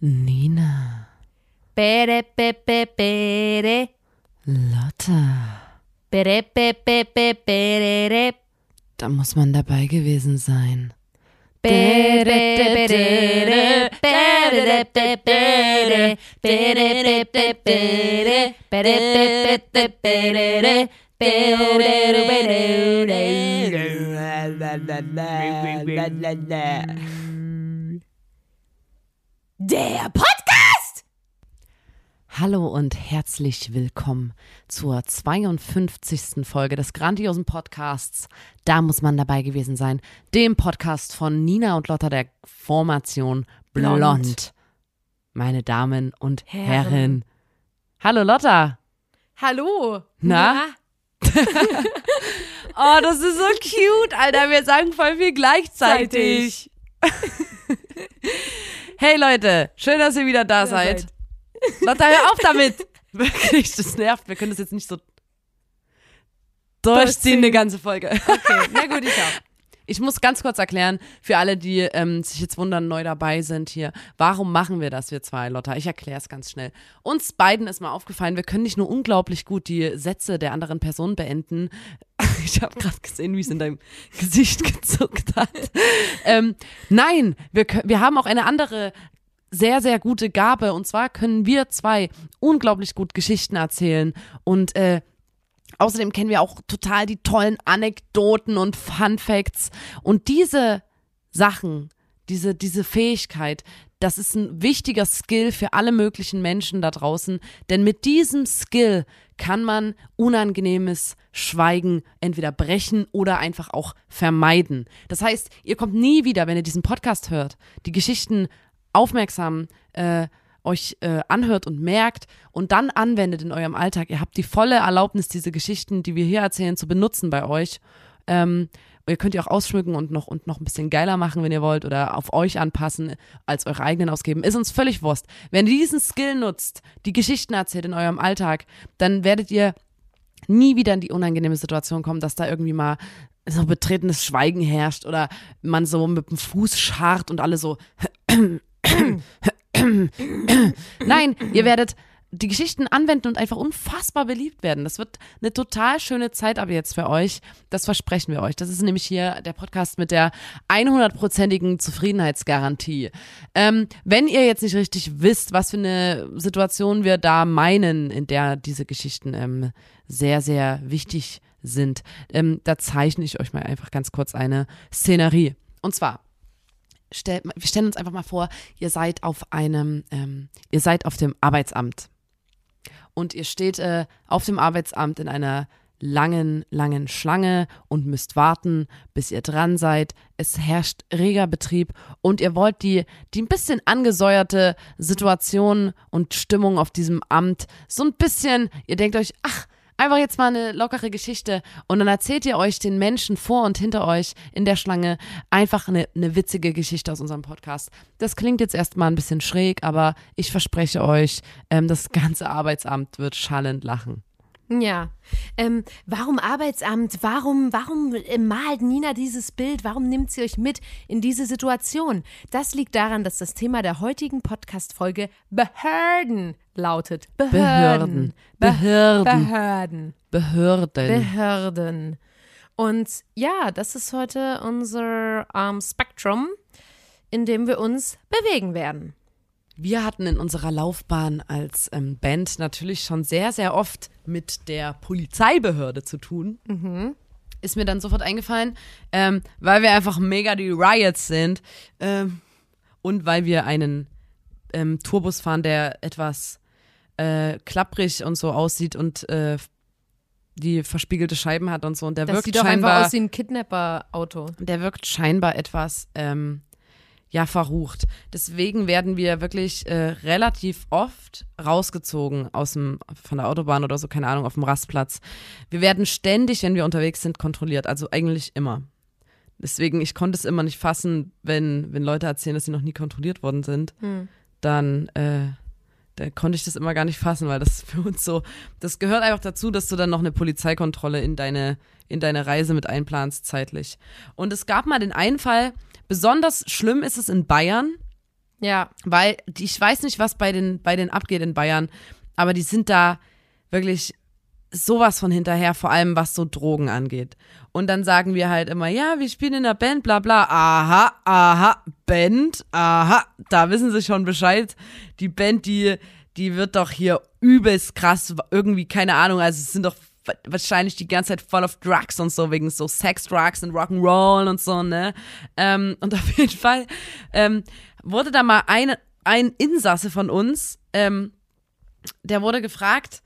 Nina. Bere, be, be, bere. Lotta. Bere, be, be, be, bere. Da muss man dabei gewesen sein. Der Podcast! Hallo und herzlich willkommen zur 52. Folge des grandiosen Podcasts. Da muss man dabei gewesen sein. Dem Podcast von Nina und Lotta der Formation Blond. Blond. Meine Damen und Herren. Herren. Hallo Lotta. Hallo. Na? Oh, das ist so cute, Alter. Wir sagen voll viel gleichzeitig. hey Leute, schön, dass ihr wieder da seid. seid. Lotta, hör auf damit. Wirklich, das nervt. Wir können das jetzt nicht so durchziehen, eine ganze Folge. Okay, na gut, ich auch. Ich muss ganz kurz erklären, für alle, die ähm, sich jetzt wundern, neu dabei sind hier, warum machen wir das, wir zwei, Lotta? Ich erkläre es ganz schnell. Uns beiden ist mal aufgefallen, wir können nicht nur unglaublich gut die Sätze der anderen Person beenden. Ich habe gerade gesehen, wie es in deinem Gesicht gezuckt hat. ähm, nein, wir, wir haben auch eine andere sehr, sehr gute Gabe. Und zwar können wir zwei unglaublich gut Geschichten erzählen. Und äh, außerdem kennen wir auch total die tollen Anekdoten und Fun Facts. Und diese Sachen, diese, diese Fähigkeit, das ist ein wichtiger Skill für alle möglichen Menschen da draußen. Denn mit diesem Skill kann man unangenehmes Schweigen entweder brechen oder einfach auch vermeiden. Das heißt, ihr kommt nie wieder, wenn ihr diesen Podcast hört, die Geschichten aufmerksam äh, euch äh, anhört und merkt und dann anwendet in eurem Alltag. Ihr habt die volle Erlaubnis, diese Geschichten, die wir hier erzählen, zu benutzen bei euch. Ähm, ihr könnt ihr auch ausschmücken und noch, und noch ein bisschen geiler machen, wenn ihr wollt, oder auf euch anpassen, als eure eigenen ausgeben. Ist uns völlig Wurst. Wenn ihr diesen Skill nutzt, die Geschichten erzählt in eurem Alltag, dann werdet ihr nie wieder in die unangenehme Situation kommen, dass da irgendwie mal so betretenes Schweigen herrscht oder man so mit dem Fuß scharrt und alle so. Nein, ihr werdet die Geschichten anwenden und einfach unfassbar beliebt werden. Das wird eine total schöne Zeit ab jetzt für euch. Das versprechen wir euch. Das ist nämlich hier der Podcast mit der 100%igen Zufriedenheitsgarantie. Ähm, wenn ihr jetzt nicht richtig wisst, was für eine Situation wir da meinen, in der diese Geschichten ähm, sehr, sehr wichtig sind, ähm, da zeichne ich euch mal einfach ganz kurz eine Szenerie. Und zwar, stell, wir stellen uns einfach mal vor, ihr seid auf einem, ähm, ihr seid auf dem Arbeitsamt und ihr steht äh, auf dem Arbeitsamt in einer langen, langen Schlange und müsst warten, bis ihr dran seid. Es herrscht reger Betrieb und ihr wollt die, die ein bisschen angesäuerte Situation und Stimmung auf diesem Amt so ein bisschen, ihr denkt euch, ach, Einfach jetzt mal eine lockere Geschichte und dann erzählt ihr euch den Menschen vor und hinter euch in der Schlange einfach eine, eine witzige Geschichte aus unserem Podcast. Das klingt jetzt erstmal ein bisschen schräg, aber ich verspreche euch, ähm, das ganze Arbeitsamt wird schallend lachen. Ja. Ähm, warum Arbeitsamt? Warum, warum äh, malt Nina dieses Bild? Warum nimmt sie euch mit in diese Situation? Das liegt daran, dass das Thema der heutigen Podcast-Folge Behörden lautet. Behörden. Behörden. Behörden. Behörden. Behörden. Und ja, das ist heute unser ähm, Spektrum, in dem wir uns bewegen werden. Wir hatten in unserer Laufbahn als ähm, Band natürlich schon sehr, sehr oft mit der Polizeibehörde zu tun. Ist mir dann sofort eingefallen, ähm, weil wir einfach mega die Riots sind ähm, und weil wir einen ähm, Tourbus fahren, der etwas äh, klapprig und so aussieht und äh, die verspiegelte Scheiben hat und so. Und der Das wirkt sieht doch scheinbar einfach aus wie ein Kidnapper-Auto. der wirkt scheinbar etwas ähm, ja verrucht. Deswegen werden wir wirklich äh, relativ oft rausgezogen aus dem von der Autobahn oder so, keine Ahnung, auf dem Rastplatz. Wir werden ständig, wenn wir unterwegs sind, kontrolliert, also eigentlich immer. Deswegen, ich konnte es immer nicht fassen, wenn, wenn Leute erzählen, dass sie noch nie kontrolliert worden sind. Dann, äh, da konnte ich das immer gar nicht fassen, weil das für uns so, das gehört einfach dazu, dass du dann noch eine Polizeikontrolle in deine, in deine Reise mit einplanst zeitlich. Und es gab mal den einen Fall, besonders schlimm ist es in Bayern, Ja. weil die, ich weiß nicht, was bei den, bei den abgeht in Bayern, aber die sind da wirklich sowas von hinterher, vor allem was so Drogen angeht. Und dann sagen wir halt immer, ja, wir spielen in der Band, bla bla. Aha, aha, Band, aha, da wissen sie schon Bescheid. Die Band, die, die wird doch hier übelst krass, irgendwie, keine Ahnung, also es sind doch wahrscheinlich die ganze Zeit voll auf Drugs und so, wegen so Sex, Drugs und Rock'n'Roll und so, ne? Ähm, und auf jeden Fall ähm, wurde da mal eine, ein Insasse von uns, ähm, der wurde gefragt,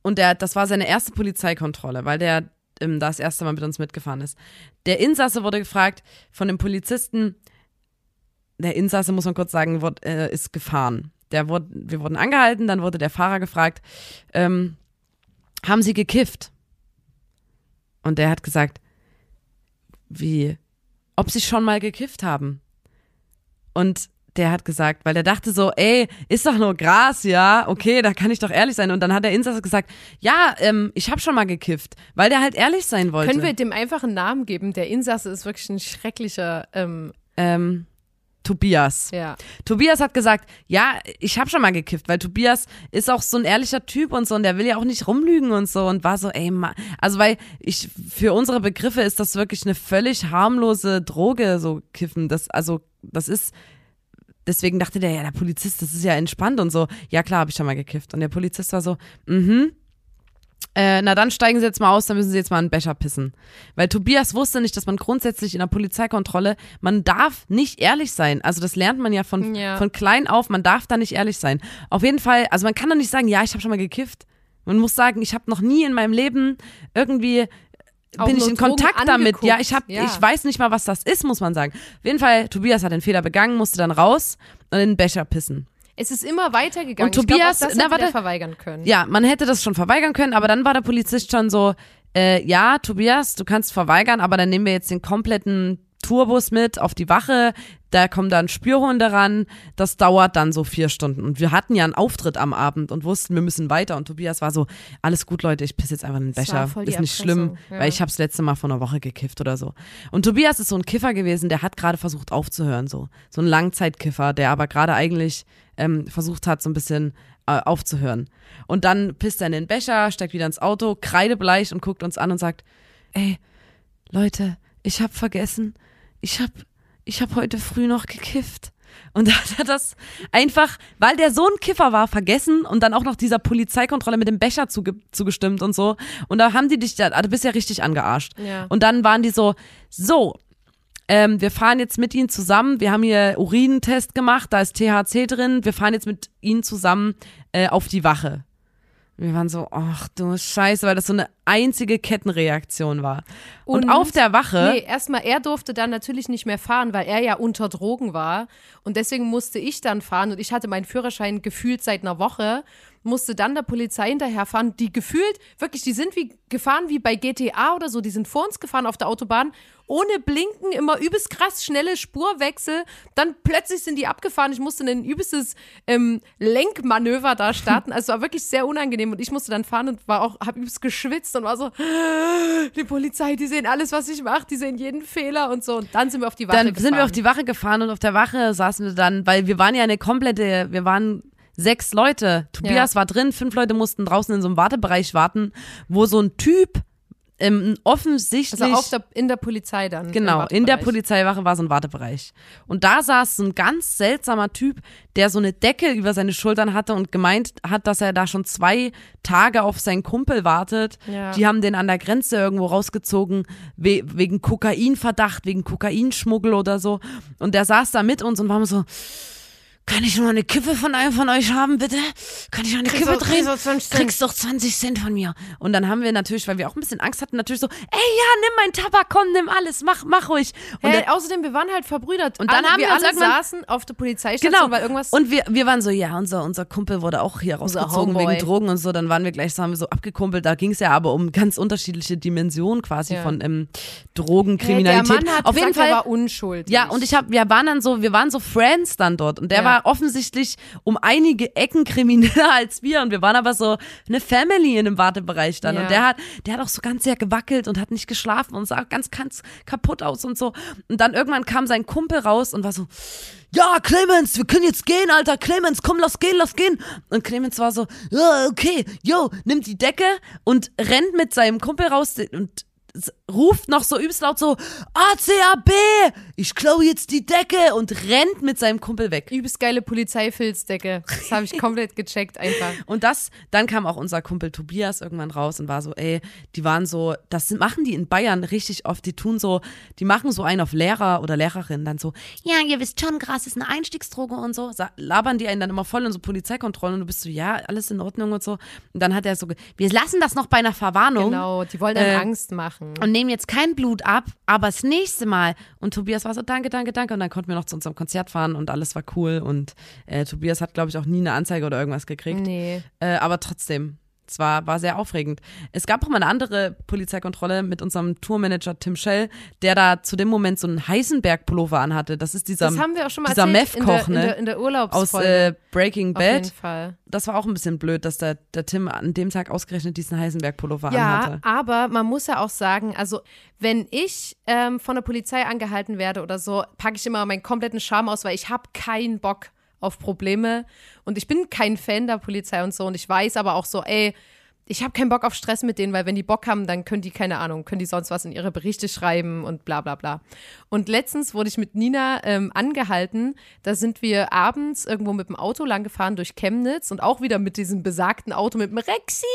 und der, das war seine erste Polizeikontrolle, weil der ähm, da das erste Mal mit uns mitgefahren ist. Der Insasse wurde gefragt von dem Polizisten, der Insasse, muss man kurz sagen, wurde, äh, ist gefahren. Der wurde, wir wurden angehalten, dann wurde der Fahrer gefragt, ähm, haben Sie gekifft? Und der hat gesagt, wie, ob Sie schon mal gekifft haben. Und der hat gesagt, weil der dachte so, ey, ist doch nur Gras, ja, okay, da kann ich doch ehrlich sein. Und dann hat der Insasse gesagt, ja, ähm, ich habe schon mal gekifft, weil der halt ehrlich sein wollte. Können wir dem einfach einen Namen geben? Der Insasse ist wirklich ein schrecklicher, ähm, ähm, Tobias. ja. Tobias hat gesagt, ja, ich habe schon mal gekifft, weil Tobias ist auch so ein ehrlicher Typ und so und der will ja auch nicht rumlügen und so und war so, ey, ma also weil ich für unsere Begriffe ist das wirklich eine völlig harmlose Droge, so kiffen. Das also das ist deswegen dachte der, ja, der Polizist, das ist ja entspannt und so. Ja, klar, habe ich schon mal gekifft. Und der Polizist war so, mhm. Äh, na dann steigen Sie jetzt mal aus, dann müssen Sie jetzt mal einen Becher pissen. Weil Tobias wusste nicht, dass man grundsätzlich in der Polizeikontrolle, man darf nicht ehrlich sein. Also das lernt man ja von, Ja. von klein auf, man darf da nicht ehrlich sein. Auf jeden Fall, also man kann doch nicht sagen, ja, ich habe schon mal gekifft. Man muss sagen, ich habe noch nie in meinem Leben irgendwie bin ich in Kontakt damit. Ja, angeguckt. ich hab, Ja. ich weiß nicht mal, was das ist, muss man sagen. Auf jeden Fall, Tobias hat den Fehler begangen, musste dann raus und in den Becher pissen. Es ist immer weitergegangen. Und glaub, Tobias- auch das na, warte. verweigern können. Ja, man hätte das schon verweigern können, aber dann war der Polizist schon so, äh, ja, Tobias, du kannst verweigern, aber dann nehmen wir jetzt den kompletten Tourbus mit auf die Wache, da kommen dann Spürhunde ran, das dauert dann so vier Stunden. Und wir hatten ja einen Auftritt am Abend und wussten, wir müssen weiter. Und Tobias war so, alles gut, Leute, ich pisse jetzt einfach in den Becher. Ist nicht schlimm, Erpressung, ja. weil ich habe das letzte Mal vor einer Woche gekifft oder so. Und Tobias ist so ein Kiffer gewesen, der hat gerade versucht aufzuhören, so. So ein Langzeitkiffer, der aber gerade eigentlich ähm, versucht hat, so ein bisschen äh, aufzuhören. Und dann pisst er in den Becher, steigt wieder ins Auto, kreidebleich und guckt uns an und sagt, ey, Leute, ich hab vergessen, ich hab, ich hab heute früh noch gekifft. Und da hat er das einfach, weil der so ein Kiffer war, vergessen und dann auch noch dieser Polizeikontrolle mit dem Becher zuge zugestimmt und so. Und da haben die dich, ah, du bist ja richtig angearscht. Ja. Und dann waren die so, so, ähm, wir fahren jetzt mit ihnen zusammen, wir haben hier Urinentest gemacht, da ist THC drin, wir fahren jetzt mit ihnen zusammen äh, auf die Wache. Wir waren so, ach du Scheiße, weil das so eine einzige Kettenreaktion war. Und, Und- auf der Wache, Nee, erstmal, er durfte dann natürlich nicht mehr fahren, weil er ja unter Drogen war. Und deswegen musste ich dann fahren. Und ich hatte meinen Führerschein gefühlt seit einer Woche. Musste dann der Polizei hinterherfahren, die gefühlt, wirklich, die sind wie gefahren wie bei GTA oder so. Die sind vor uns gefahren auf der Autobahn, ohne Blinken, immer übelst krass schnelle Spurwechsel. Dann plötzlich sind die abgefahren. Ich musste ein übelstes ähm, Lenkmanöver da starten. Also es war wirklich sehr unangenehm. Und ich musste dann fahren und war auch, hab übelst geschwitzt und war so, die Polizei, die sehen alles, was ich mache, die sehen jeden Fehler und so. Und dann sind wir auf die Wache dann gefahren. sind wir auf die Wache gefahren und auf der Wache saßen wir dann, weil wir waren ja eine komplette, wir waren sechs Leute. Tobias Ja. war drin, fünf Leute mussten draußen in so einem Wartebereich warten, wo so ein Typ ähm, offensichtlich also der, in der Polizei dann. Genau, in der. Polizeiwache war so ein Wartebereich. Und da saß so ein ganz seltsamer Typ, der so eine Decke über seine Schultern hatte und gemeint hat, dass er da schon zwei Tage auf seinen Kumpel wartet. Ja. Die haben den an der Grenze irgendwo rausgezogen, we wegen Kokainverdacht, wegen Kokainschmuggel oder so. Und der saß da mit uns und war so, kann ich nur eine Kippe von einem von euch haben, bitte? Kann ich noch eine Kriegst Kippe drehen? kriegst du 20 Cent? Kriegst doch 20 Cent von mir. Und dann haben wir natürlich, weil wir auch ein bisschen Angst hatten, natürlich so, ey, ja, nimm meinen Tabak, komm, nimm alles, mach, mach ruhig. Und Hey, der, außerdem, wir waren halt verbrüdert. Und dann alle, haben wir wir alle saßen auf der Polizeistation, genau. weil irgendwas. Und wir, wir waren so, ja, unser, unser Kumpel wurde auch hier rausgezogen wegen Drogen und so. Dann waren wir gleich, so haben wir so abgekumpelt. Da ging es ja aber um ganz unterschiedliche Dimensionen quasi Ja. von ähm, hey, Drogenkriminalität. der Mann hat Auf jeden gesagt, Fall. er war unschuldig. Ja, und ich habe, wir waren dann so, wir waren so Friends dann dort und der Ja. war offensichtlich um einige Ecken krimineller als wir und wir waren aber so eine Family in dem Wartebereich dann Ja. und der hat, der hat auch so ganz sehr gewackelt und hat nicht geschlafen und sah ganz, ganz kaputt aus und so. Und dann irgendwann kam sein Kumpel raus und war so, ja, Clemens, wir können jetzt gehen, Alter, Clemens, komm, lass gehen, lass gehen. Und Clemens war so, ja, okay, yo, nimmt die Decke und rennt mit seinem Kumpel raus und ruft noch so übelst laut so, ACAB, ich klaue jetzt die Decke und rennt mit seinem Kumpel weg. Übelst geile Polizeifilzdecke. Das habe ich komplett gecheckt einfach. Und das, dann kam auch unser Kumpel Tobias irgendwann raus und war so, ey, die waren so, das machen die in Bayern richtig oft, die tun so, die machen so einen auf Lehrer oder Lehrerin, dann so, ja, ihr wisst schon, Gras ist eine Einstiegsdroge und so, labern die einen dann immer voll in so Polizeikontrollen und du bist so, ja, alles in Ordnung und so. Und dann hat er so, wir lassen das noch bei einer Verwarnung. Genau, die wollen dann Äh, Angst machen. Und nehmen jetzt kein Blut ab, aber das nächste Mal. Und Tobias war so, danke, danke, danke. Und dann konnten wir noch zu unserem Konzert fahren und alles war cool. Und äh, Tobias hat, glaube ich, auch nie eine Anzeige oder irgendwas gekriegt. Nee. Äh, aber trotzdem, es war, war sehr aufregend. Es gab auch mal eine andere Polizeikontrolle mit unserem Tourmanager Tim Schell, der da zu dem Moment so einen Heisenberg-Pullover anhatte. Das ist dieser, Das haben wir auch schon mal dieser erzählt in der, Meth-Koch, in, der, ne? in der Aus äh, Breaking auf jeden Bad. Fall. Das war auch ein bisschen blöd, dass der, der Tim an dem Tag ausgerechnet diesen Heisenberg-Pullover Ja, anhatte. aber man muss ja auch sagen, also wenn ich ähm, von der Polizei angehalten werde oder so, packe ich immer meinen kompletten Charme aus, weil ich habe keinen Bock auf Probleme und ich bin kein Fan der Polizei und so und ich weiß aber auch so, ey, ich habe keinen Bock auf Stress mit denen, weil wenn die Bock haben, dann können die, keine Ahnung, können die sonst was in ihre Berichte schreiben und bla bla bla. Und letztens wurde ich mit Nina ähm, angehalten. Da sind wir abends irgendwo mit dem Auto lang gefahren durch Chemnitz und auch wieder mit diesem besagten Auto mit dem Rexi.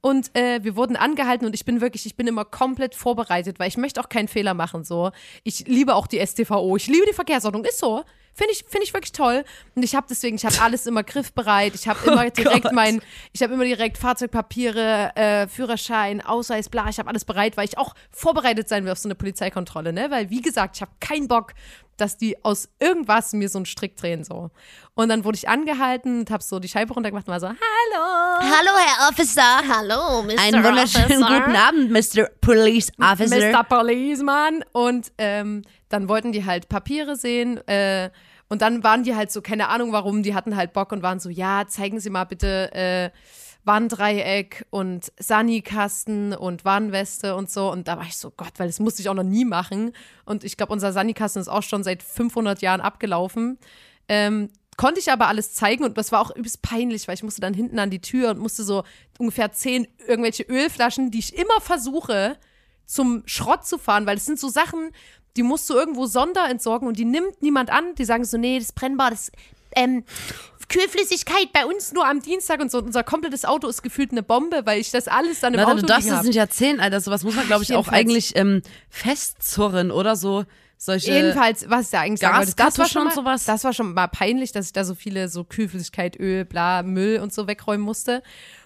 Und äh, wir wurden angehalten und ich bin wirklich, ich bin immer komplett vorbereitet, weil ich möchte auch keinen Fehler machen. So, ich liebe auch die STVO, ich liebe die Verkehrsordnung, ist so. Finde ich, finde ich wirklich toll. Und ich habe deswegen, ich habe alles immer griffbereit. Ich habe immer direkt Gott. mein, ich habe immer direkt Fahrzeugpapiere, äh, Führerschein, Ausweis, bla. Ich habe alles bereit, weil ich auch vorbereitet sein will auf so eine Polizeikontrolle, ne? Weil wie gesagt, ich habe keinen Bock, dass die aus irgendwas mir so einen Strick drehen so. Und dann wurde ich angehalten und habe so die Scheibe runtergemacht und war so, hallo. Hallo, Herr Officer. Hallo, Mr. Einen wunderschönen Officer. guten Abend, Mr. Police Officer. Mr. Policeman. Und ähm, dann wollten die halt Papiere sehen. Äh, und dann waren die halt so, keine Ahnung warum, die hatten halt Bock und waren so, ja, zeigen Sie mal bitte äh, Warndreieck und Sanikasten und Warnweste und so. Und da war ich so, Gott, weil das musste ich auch noch nie machen. Und ich glaube, unser Sanikasten ist auch schon seit 500 Jahren abgelaufen. Ähm, konnte ich aber alles zeigen und das war auch übelst peinlich, weil ich musste dann hinten an die Tür und musste so ungefähr zehn irgendwelche Ölflaschen, die ich immer versuche, zum Schrott zu fahren, weil es sind so Sachen, die musst du irgendwo sonderentsorgen und die nimmt niemand an. Die sagen so, nee, das ist brennbar, das ähm, Kühlflüssigkeit bei uns nur am Dienstag und so. Unser komplettes Auto ist gefühlt eine Bombe, weil ich das alles dann im Warte, Auto du darfst das nicht erzählen, Alter. Sowas muss man, glaube ich, auch eigentlich ähm, festzurren oder so. Solche. Jedenfalls, was da eigentlich sagen das war schon mal, sowas? das war schon mal peinlich, dass ich da so viele so Kühlflüssigkeit, Öl, bla, Müll und so wegräumen musste.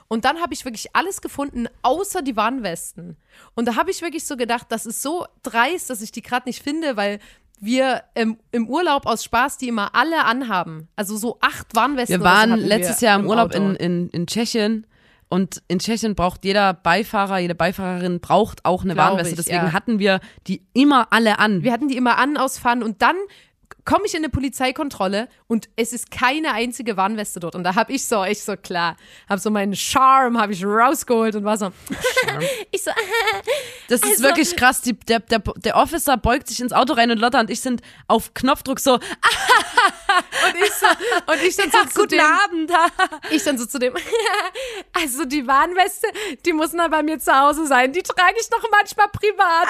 Und dann habe ich wirklich alles gefunden, außer die Warnwesten. Und da habe ich wirklich so gedacht, das ist so dreist, dass ich die gerade nicht finde, weil wir im, im Urlaub aus Spaß die immer alle anhaben. Also so acht Warnwesten. Wir waren letztes wir Jahr im Urlaub Auto. in, in, in Tschechien und in Tschechien braucht jeder Beifahrer, jede Beifahrerin braucht auch eine Glaub Warnweste. ich, Deswegen ja. hatten wir die immer alle an. Wir hatten die immer an, ausfahren und dann komme ich in eine Polizeikontrolle und es ist keine einzige Warnweste dort. Und da habe ich so, ich so klar, habe so meinen Charme, habe ich rausgeholt und war so, Ich so, Das ist Also- wirklich krass. Die, der, der, der Officer beugt sich ins Auto rein und Lotta und ich sind auf Knopfdruck so, und ich so, und ich dann so zu guten dem, Abend. ich dann so zu dem, also die Warnweste, die muss dann bei mir zu Hause sein, die trage ich noch manchmal privat.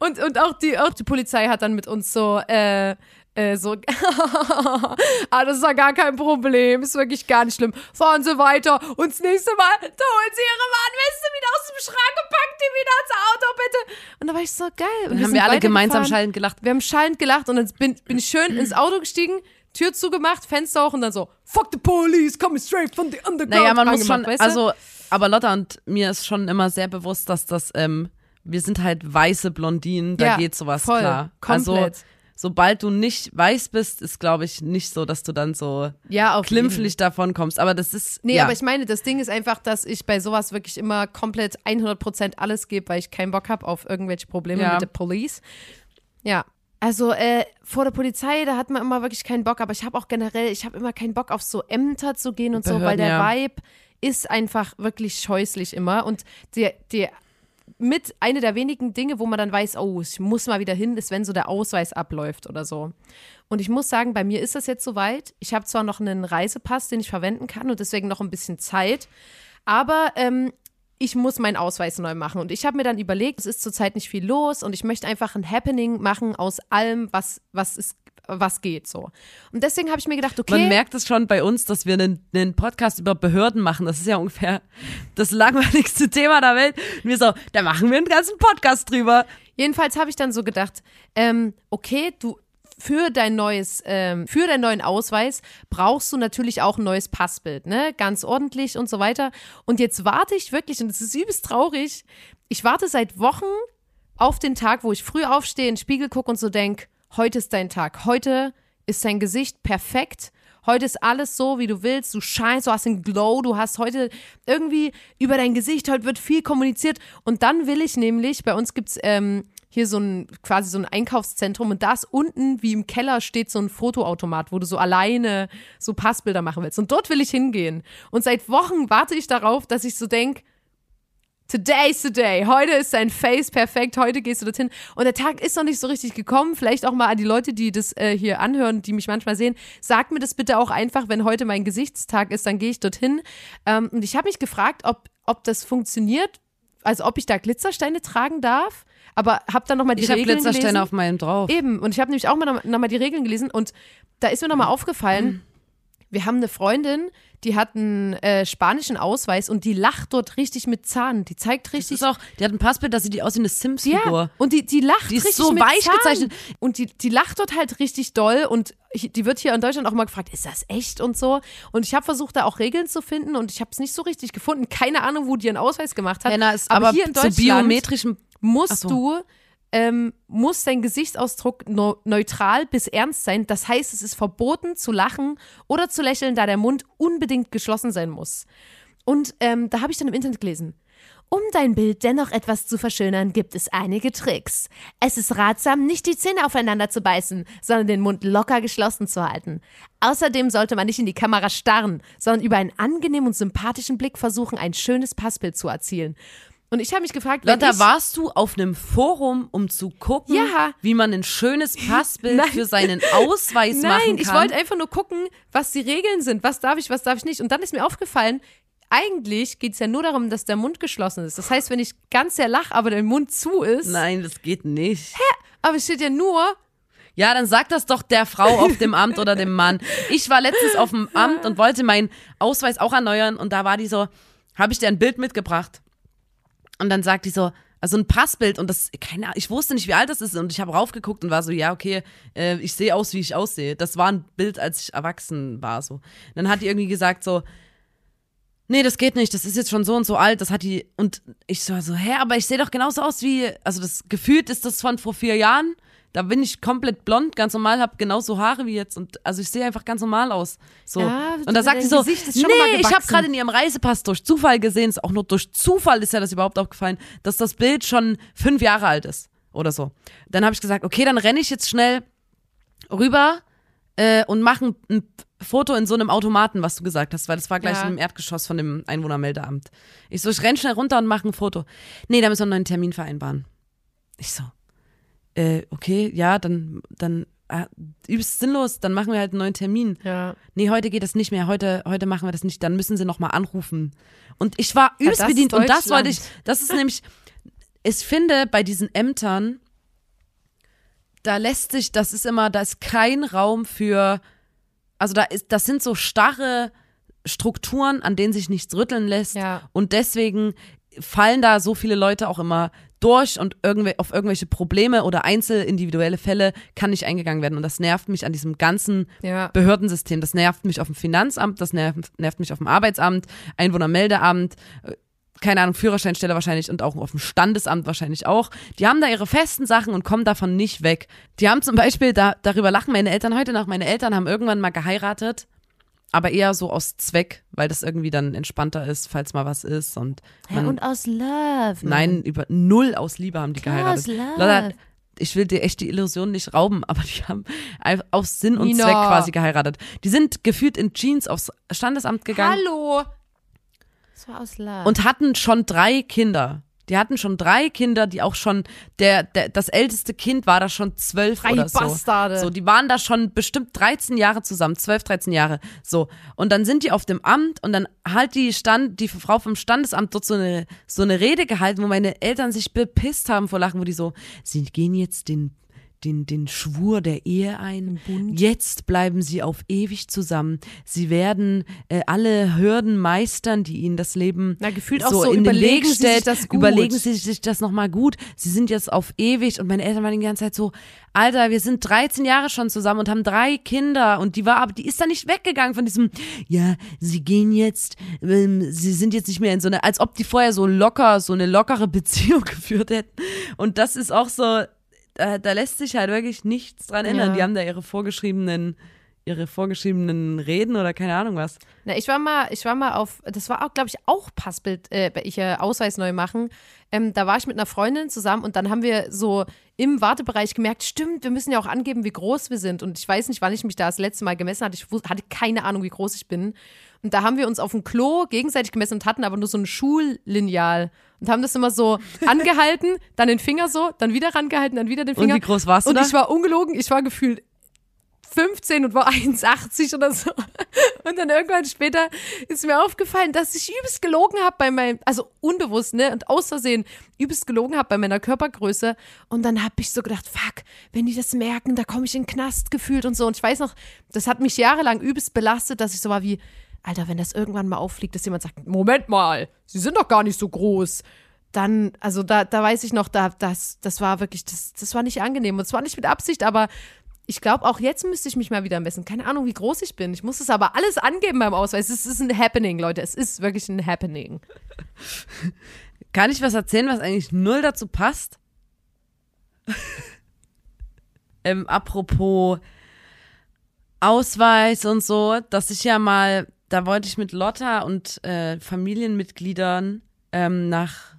und, und auch die, auch die Polizei hat dann mit uns so, äh, äh, so, ah, das ist ja gar kein Problem, ist wirklich gar nicht schlimm. Fahren Sie weiter und das nächste Mal, da holen Sie Ihre Warnweste wieder aus dem Schrank und packen die wieder ins Auto, bitte. Und da war ich so, geil. Und Dann haben sind wir alle gemeinsam schallend gelacht. Wir haben schallend gelacht und dann bin, bin ich schön ins Auto gestiegen, Tür zugemacht, Fenster hoch und dann so, fuck the police, coming straight from the underground. Naja, man muss schon, weißt du? also, aber Lotta und mir ist schon immer sehr bewusst, dass das, ähm, wir sind halt weiße Blondinen, da Ja, geht sowas voll, klar. komplett. Also, sobald du nicht weiß bist, ist, glaube ich, nicht so, dass du dann so ja, klimpflich davon kommst. Aber das ist, Nee, ja. aber ich meine, das Ding ist einfach, dass ich bei sowas wirklich immer komplett 100% alles gebe, weil ich keinen Bock habe auf irgendwelche Probleme Ja. mit der Police. Ja. Also äh, vor der Polizei, da hat man immer wirklich keinen Bock, aber ich habe auch generell, ich habe immer keinen Bock auf so Ämter zu gehen und so, Behörden, weil der. Vibe ist einfach wirklich scheußlich immer und der, der mit eine der wenigen Dinge, wo man dann weiß, oh, ich muss mal wieder hin, ist, wenn so der Ausweis abläuft oder so. Und ich muss sagen, bei mir ist das jetzt soweit. Ich habe zwar noch einen Reisepass, den ich verwenden kann und deswegen noch ein bisschen Zeit, aber ähm, ich muss meinen Ausweis neu machen. Und ich habe mir dann überlegt, es ist zurzeit nicht viel los und ich möchte einfach ein Happening machen aus allem, was, was, ist, was geht so. Und deswegen habe ich mir gedacht, okay. Man merkt es schon bei uns, dass wir einen, einen Podcast über Behörden machen. Das ist ja ungefähr das langweiligste Thema der Welt. Und wir so, da machen wir einen ganzen Podcast drüber. Jedenfalls habe ich dann so gedacht, ähm, okay, du für dein neues, ähm, für deinen neuen Ausweis brauchst du natürlich auch ein neues Passbild, ne? Ganz ordentlich und so weiter. Und jetzt warte ich wirklich, und es ist übelst traurig, ich warte seit Wochen auf den Tag, wo ich früh aufstehe, in den Spiegel gucke und so denk, heute ist dein Tag. Heute ist dein Gesicht perfekt. Heute ist alles so, wie du willst. Du scheinst, du hast einen Glow, du hast heute irgendwie über dein Gesicht, heute wird viel kommuniziert. Und dann will ich nämlich, bei uns gibt's ähm, hier so ein, quasi so ein Einkaufszentrum und da ist unten, wie im Keller, steht so ein Fotoautomat, wo du so alleine so Passbilder machen willst. Und dort will ich hingehen. Und seit Wochen warte ich darauf, dass ich so denk, Today's the day. Heute ist dein Face perfekt. Heute gehst du dorthin. Und der Tag ist noch nicht so richtig gekommen. Vielleicht auch mal an die Leute, die das äh, hier anhören, die mich manchmal sehen. Sagt mir das bitte auch einfach, wenn heute mein Gesichtstag ist, dann gehe ich dorthin. Ähm, und ich habe mich gefragt, ob, ob das funktioniert. Also ob ich da Glitzersteine tragen darf. Aber habe dann nochmal die Ich habe Regeln Glitzersteine gelesen. auf meinem drauf. Eben. Und ich habe nämlich auch mal nochmal noch die Regeln gelesen und da ist mir nochmal aufgefallen, wir haben eine Freundin, die hat einen äh, spanischen Ausweis und die lacht dort richtig mit Zahn. Die zeigt Das richtig. ist auch, die hat ein Passbild, das sieht die aus wie eine Sims-Figur. ja, und die, die lacht Die ist richtig so mit weich Zahn. gezeichnet. Und die, die lacht dort halt richtig doll und die wird hier in Deutschland auch immer gefragt, ist das echt und so. Und ich habe versucht, da auch Regeln zu finden und ich habe es nicht so richtig gefunden. Keine Ahnung, wo die ihren Ausweis gemacht hat. Henna ist aber, aber, hier in zu Deutschland biometrischem musst Ach so. du, ähm, muss dein Gesichtsausdruck no neutral bis ernst sein. Das heißt, es ist verboten zu lachen oder zu lächeln, da der Mund unbedingt geschlossen sein muss. Und ähm, da habe ich dann im Internet gelesen. Um dein Bild dennoch etwas zu verschönern, gibt es einige Tricks. Es ist ratsam, nicht die Zähne aufeinander zu beißen, sondern den Mund locker geschlossen zu halten. Außerdem sollte man nicht in die Kamera starren, sondern über einen angenehmen und sympathischen Blick versuchen, ein schönes Passbild zu erzielen. Und ich habe mich gefragt, Lotta, ich, warst du auf einem Forum, um zu gucken, Ja. wie man ein schönes Passbild Nein. für seinen Ausweis machen Nein, kann? ich wollte einfach nur gucken, was die Regeln sind. Was darf ich, was darf ich nicht? Und dann ist mir aufgefallen, eigentlich geht es ja nur darum, dass der Mund geschlossen ist. Das heißt, wenn ich ganz sehr lache, aber der Mund zu ist, Nein, das geht nicht. aber es steht ja nur, Ja, dann sag das doch der Frau auf dem Amt oder dem Mann. Ich war letztens auf dem Amt und wollte meinen Ausweis auch erneuern und da war die so, habe ich dir ein Bild mitgebracht? Und dann sagt die so, also ein Passbild und das, keine Ahnung, ich wusste nicht, wie alt das ist und ich habe raufgeguckt und war so, ja, okay, äh, ich sehe aus, wie ich aussehe. Das war ein Bild, als ich erwachsen war, so. Und dann hat die irgendwie gesagt so, nee, das geht nicht, das ist jetzt schon so und so alt, das hat die, und ich war so, hä, aber ich sehe doch genauso aus wie, also das gefühlt ist das von vor vier Jahren, da bin ich komplett blond, ganz normal, habe genauso Haare wie jetzt und also ich sehe einfach ganz normal aus. So. Ja, und da sagt sie so, nee, ich habe gerade in ihrem Reisepass durch Zufall gesehen, ist auch nur durch Zufall ist ja das überhaupt aufgefallen, dass das Bild schon fünf Jahre alt ist oder so. Dann habe ich gesagt, okay, dann renne ich jetzt schnell rüber äh, und mache ein, ein Foto in so einem Automaten, was du gesagt hast, weil das war gleich Ja. im Erdgeschoss von dem Einwohnermeldeamt. Ich so, ich renn schnell runter und mache ein Foto. Nee, da müssen wir einen neuen Termin vereinbaren. Ich so, äh, okay, ja, dann, dann äh, übelst sinnlos, dann machen wir halt einen neuen Termin. ja, Nee, heute geht das nicht mehr, heute, heute machen wir das nicht, dann müssen sie nochmal anrufen. Und ich war übelst ist bedient und das wollte ich, das ist nämlich, ich finde bei diesen Ämtern, da lässt sich, das ist immer, da ist kein Raum für, also da ist, das sind so starre Strukturen, an denen sich nichts rütteln lässt. Ja. Und deswegen fallen da so viele Leute auch immer durch und irgendwel auf irgendwelche Probleme oder einzelindividuelle Fälle kann nicht eingegangen werden. Und das nervt mich an diesem ganzen ja. Behördensystem. Das nervt mich auf dem Finanzamt, das nervt, nervt mich auf dem Arbeitsamt, Einwohnermeldeamt, äh, keine Ahnung, Führerscheinstelle wahrscheinlich und auch auf dem Standesamt wahrscheinlich auch. Die haben da ihre festen Sachen und kommen davon nicht weg. Die haben zum Beispiel, da, darüber lachen meine Eltern heute noch, meine Eltern haben irgendwann mal geheiratet, aber eher so aus Zweck, weil das irgendwie dann entspannter ist, falls mal was ist und ja man, und aus Love. Nein, über null aus Liebe haben die Klar, geheiratet. aus Love. Ich will dir echt die Illusion nicht rauben, aber die haben aus Sinn und Nina. Zweck quasi geheiratet. Die sind gefühlt in Jeans aufs Standesamt gegangen Hallo. Das war aus Love. und hatten schon drei Kinder. Die hatten schon drei Kinder, die auch schon, der, der das älteste Kind war da schon zwölf Drei oder so. Bastarde. So, die waren da schon bestimmt 13 Jahre zusammen, 12, 13 Jahre. So. Und dann sind die auf dem Amt und dann halt die Stand, die Frau vom Standesamt dort so eine, so eine Rede gehalten, wo meine Eltern sich bepisst haben vor Lachen, wo die so, sie gehen jetzt den den, den Schwur der Ehe ein. Jetzt bleiben sie auf ewig zusammen. Sie werden äh, alle Hürden meistern, die ihnen das Leben Na, gefühlt auch so, so, in den Weg überlegen Sie sich stellt. das gut. Überlegen sie sich das nochmal gut. Sie sind jetzt auf ewig und meine Eltern waren die ganze Zeit so, Alter, wir sind 13 Jahre schon zusammen und haben drei Kinder und die war aber, die ist da nicht weggegangen von diesem, ja, sie gehen jetzt, ähm, sie sind jetzt nicht mehr in so eine, als ob die vorher so locker, so eine lockere Beziehung geführt hätten. Und das ist auch so, da, da lässt sich halt wirklich nichts dran ändern. Ja. Die haben da ihre vorgeschriebenen, ihre vorgeschriebenen Reden oder keine Ahnung was. Na, ich war mal, ich war mal auf, das war auch, glaube ich, auch Passbild, äh, ich äh, Ausweis neu machen. Ähm, da war ich mit einer Freundin zusammen und dann haben wir so im Wartebereich gemerkt, stimmt, wir müssen ja auch angeben, wie groß wir sind. Und ich weiß nicht, wann ich mich da das letzte Mal gemessen hatte. Ich hatte keine Ahnung, wie groß ich bin. Und da haben wir uns auf dem Klo gegenseitig gemessen und hatten aber nur so ein Schullineal und haben das immer so angehalten, dann den Finger so, dann wieder rangehalten, dann wieder den Und Finger. wie groß warst du Und da? ich war ungelogen, ich war gefühlt 15 und war 1,80 oder so. Und dann irgendwann später ist mir aufgefallen, dass ich übelst gelogen habe bei meinem, also unbewusst, ne, und aus Versehen übelst gelogen habe bei meiner Körpergröße. Und dann habe ich so gedacht, fuck, wenn die das merken, da komme ich in den Knast gefühlt und so. Und ich weiß noch, das hat mich jahrelang übelst belastet, dass ich so war wie, Alter, wenn das irgendwann mal auffliegt, dass jemand sagt, Moment mal, sie sind doch gar nicht so groß. Dann, also da, da weiß ich noch, da, das, das war wirklich, das, das war nicht angenehm. Und zwar nicht mit Absicht, aber ich glaube, auch jetzt müsste ich mich mal wieder messen. Keine Ahnung, wie groß ich bin. Ich muss es aber alles angeben beim Ausweis. Es ist ein Happening, Leute. Es ist wirklich ein Happening. Kann ich was erzählen, was eigentlich null dazu passt? ähm, apropos Ausweis und so, dass ich ja mal, da wollte ich mit Lotta und äh, Familienmitgliedern ähm, nach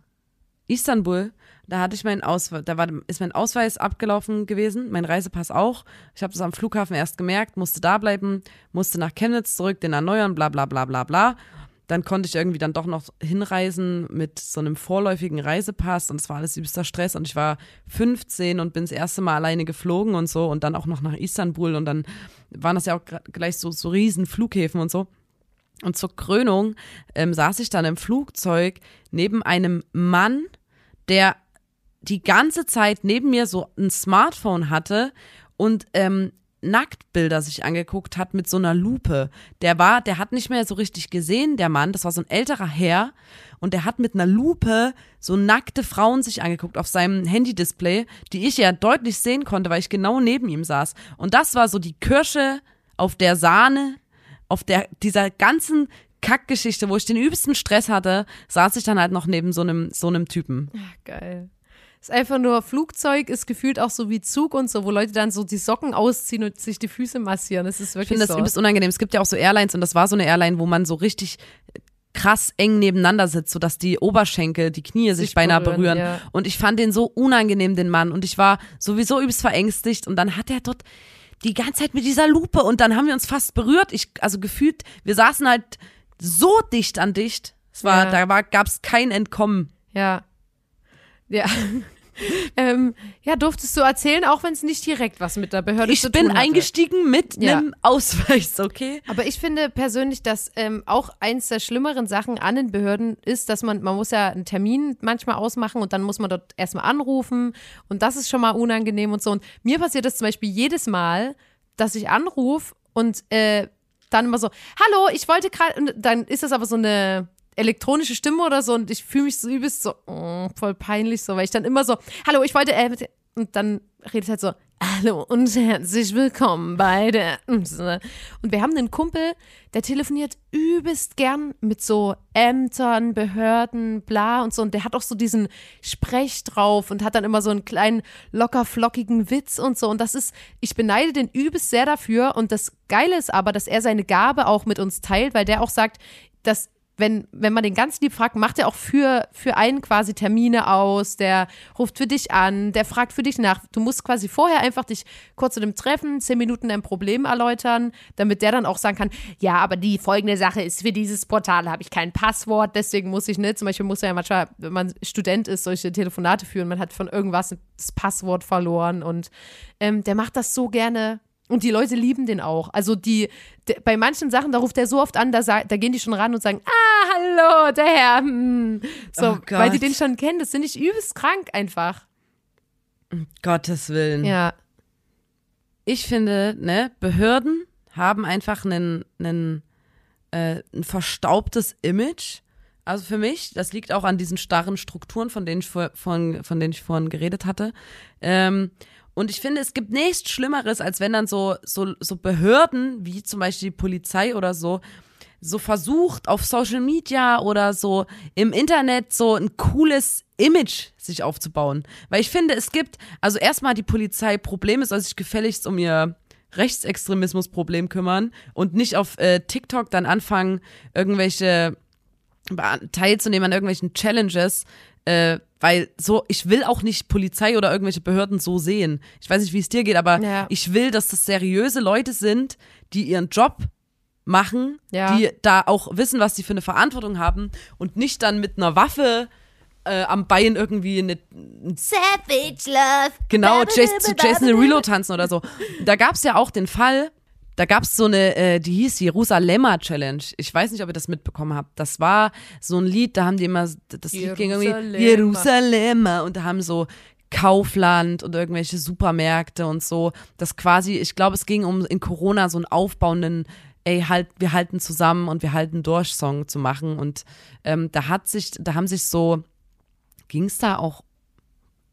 Istanbul. Da hatte ich meinen Ausweis, da war, ist mein Ausweis abgelaufen gewesen, mein Reisepass auch. Ich habe das am Flughafen erst gemerkt, musste da bleiben, musste nach Chemnitz zurück, den erneuern, bla bla bla bla bla. Dann konnte ich irgendwie dann doch noch hinreisen mit so einem vorläufigen Reisepass und es war alles übelster Stress und ich war 15 und bin das erste Mal alleine geflogen und so und dann auch noch nach Istanbul und dann waren das ja auch gleich so, so riesen Flughäfen und so. Und zur Krönung ähm, saß ich dann im Flugzeug neben einem Mann, der die ganze Zeit neben mir so ein Smartphone hatte und ähm, Nacktbilder sich angeguckt hat mit so einer Lupe. Der war, der hat nicht mehr so richtig gesehen, der Mann, das war so ein älterer Herr und der hat mit einer Lupe so nackte Frauen sich angeguckt auf seinem Handy-Display, die ich ja deutlich sehen konnte, weil ich genau neben ihm saß. Und das war so die Kirsche auf der Sahne, auf der dieser ganzen Kackgeschichte, wo ich den übelsten Stress hatte, saß ich dann halt noch neben so einem so einem Typen. Ach, geil. Ist einfach nur, Flugzeug ist gefühlt auch so wie Zug und so, wo Leute dann so die Socken ausziehen und sich die Füße massieren. Das ist Ich wirklich finde das so. übelst unangenehm. Es gibt ja auch so Airlines und das war so eine Airline, wo man so richtig krass eng nebeneinander sitzt, sodass die Oberschenkel, die Knie sich, Sich beinahe berühren, berühren. ja. Und ich fand den so unangenehm, den Mann. Und ich war sowieso übelst verängstigt. Und dann hat er dort die ganze Zeit mit dieser Lupe und dann haben wir uns fast berührt. Ich, also gefühlt, wir saßen halt so dicht an dicht. Es war, Ja. da war, gab's kein Entkommen. Ja. Ja. ähm, ja, durftest du erzählen, auch wenn es nicht direkt was mit der Behörde Ich zu bin tun hatte. eingestiegen mit Ja. einem Ausweis, okay? Aber ich finde persönlich, dass ähm, auch eins der schlimmeren Sachen an den Behörden ist, dass man, man muss ja einen Termin manchmal ausmachen und dann muss man dort erstmal anrufen und das ist schon mal unangenehm und so. Und mir passiert das zum Beispiel jedes Mal, dass ich anrufe und äh, dann immer so, hallo, ich wollte gerade, und dann ist das aber so eine elektronische Stimme oder so und ich fühle mich so übelst so, oh, voll peinlich so, weil ich dann immer so, hallo, ich wollte, äh, und dann redet halt so, hallo und herzlich willkommen bei der, und wir haben einen Kumpel, der telefoniert übelst gern mit so Ämtern, Behörden, bla und so und der hat auch so diesen Sprech drauf und hat dann immer so einen kleinen locker flockigen Witz und so und das ist, ich beneide den übelst sehr dafür und das Geile ist aber, dass er seine Gabe auch mit uns teilt, weil der auch sagt, dass wenn, wenn man den ganz lieb fragt, macht er auch für, für einen quasi Termine aus, der ruft für dich an, der fragt für dich nach. Du musst quasi vorher einfach dich kurz zu dem Treffen, zehn Minuten dein Problem erläutern, damit der dann auch sagen kann, ja, aber die folgende Sache ist, für dieses Portal habe ich kein Passwort, deswegen muss ich nicht, zum Beispiel muss er ja manchmal, wenn man Student ist, solche Telefonate führen, man hat von irgendwas das Passwort verloren und ähm, der macht das so gerne und die Leute lieben den auch. Also die, de, bei manchen Sachen, da ruft er so oft an, da, da gehen die schon ran und sagen, ah, hallo, der Herr. Hm. So, Oh weil die den schon kennen. Das finde ich übelst krank einfach. Gottes Willen. Ja. Ich finde, ne, Behörden haben einfach einen, einen, äh, ein verstaubtes Image. Also für mich, das liegt auch an diesen starren Strukturen, von denen ich, vor, von, von denen ich vorhin geredet hatte. Ähm, und ich finde, es gibt nichts Schlimmeres, als wenn dann so, so, so Behörden, wie zum Beispiel die Polizei oder so, so versucht, auf Social Media oder so im Internet so ein cooles Image sich aufzubauen. Weil ich finde, es gibt, also erstmal die Polizei Probleme, soll sich gefälligst um ihr Rechtsextremismus-Problem kümmern und nicht auf äh, TikTok dann anfangen, irgendwelche teilzunehmen an irgendwelchen Challenges, äh, weil so, ich will auch nicht Polizei oder irgendwelche Behörden so sehen. Ich weiß nicht, wie es dir geht, aber Ja. ich will, dass das seriöse Leute sind, die ihren Job machen, Ja. die da auch wissen, was die für eine Verantwortung haben und nicht dann mit einer Waffe äh, am Bein irgendwie eine, Savage Love. genau Jason, zu Jason Derulo tanzen oder so. Da gab es ja auch den Fall, da gab es so eine, äh, die hieß Jerusalemmer Challenge. Ich weiß nicht, ob ihr das mitbekommen habt. Das war so ein Lied, da haben die immer, das Lied ging irgendwie. Jerusalemmer und da haben so Kaufland und irgendwelche Supermärkte und so. Das quasi, ich glaube, es ging um in Corona so einen aufbauenden, ey, halt, wir halten zusammen und wir halten durch Song zu machen. Und ähm, da hat sich, da haben sich so, ging es da auch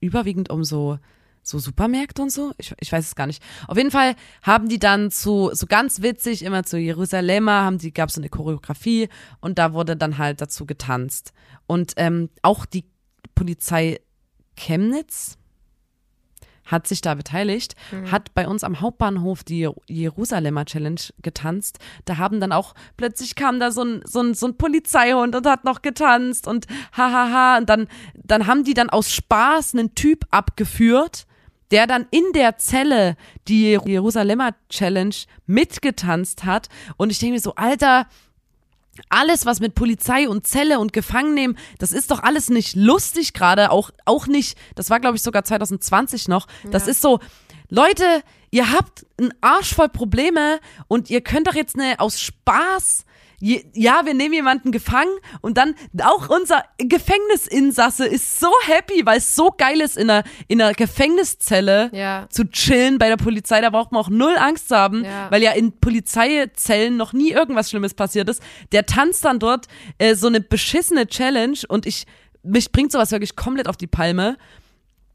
überwiegend um so so Supermärkte und so. Ich, ich weiß es gar nicht. Auf jeden Fall haben die dann zu, so ganz witzig, immer zu Jerusalemer, haben die, gab es so eine Choreografie und da wurde dann halt dazu getanzt. Und ähm, auch die Polizei Chemnitz hat sich da beteiligt, hat bei uns am Hauptbahnhof die Jerusalemer Challenge getanzt. Da haben dann auch, plötzlich kam da so ein, so ein, so ein Polizeihund und hat noch getanzt und hahaha. Und dann, dann haben die dann aus Spaß einen Typ abgeführt, der dann in der Zelle die Jerusalemer Challenge mitgetanzt hat. Und ich denke mir so, Alter, alles, was mit Polizei und Zelle und Gefangennehmen, das ist doch alles nicht lustig gerade, auch, auch nicht, das war glaube ich sogar 2020 noch, das ist so, Leute, ihr habt einen Arsch voll Probleme und ihr könnt doch jetzt ne, aus Spaß, ja, wir nehmen jemanden gefangen und dann auch unser Gefängnisinsasse ist so happy, weil es so geil ist, in einer, in einer Gefängniszelle Ja. zu chillen bei der Polizei, da braucht man auch null Angst zu haben, Ja. weil ja in Polizeizellen noch nie irgendwas Schlimmes passiert ist. Der tanzt dann dort äh, so eine beschissene Challenge und ich, mich bringt sowas wirklich komplett auf die Palme.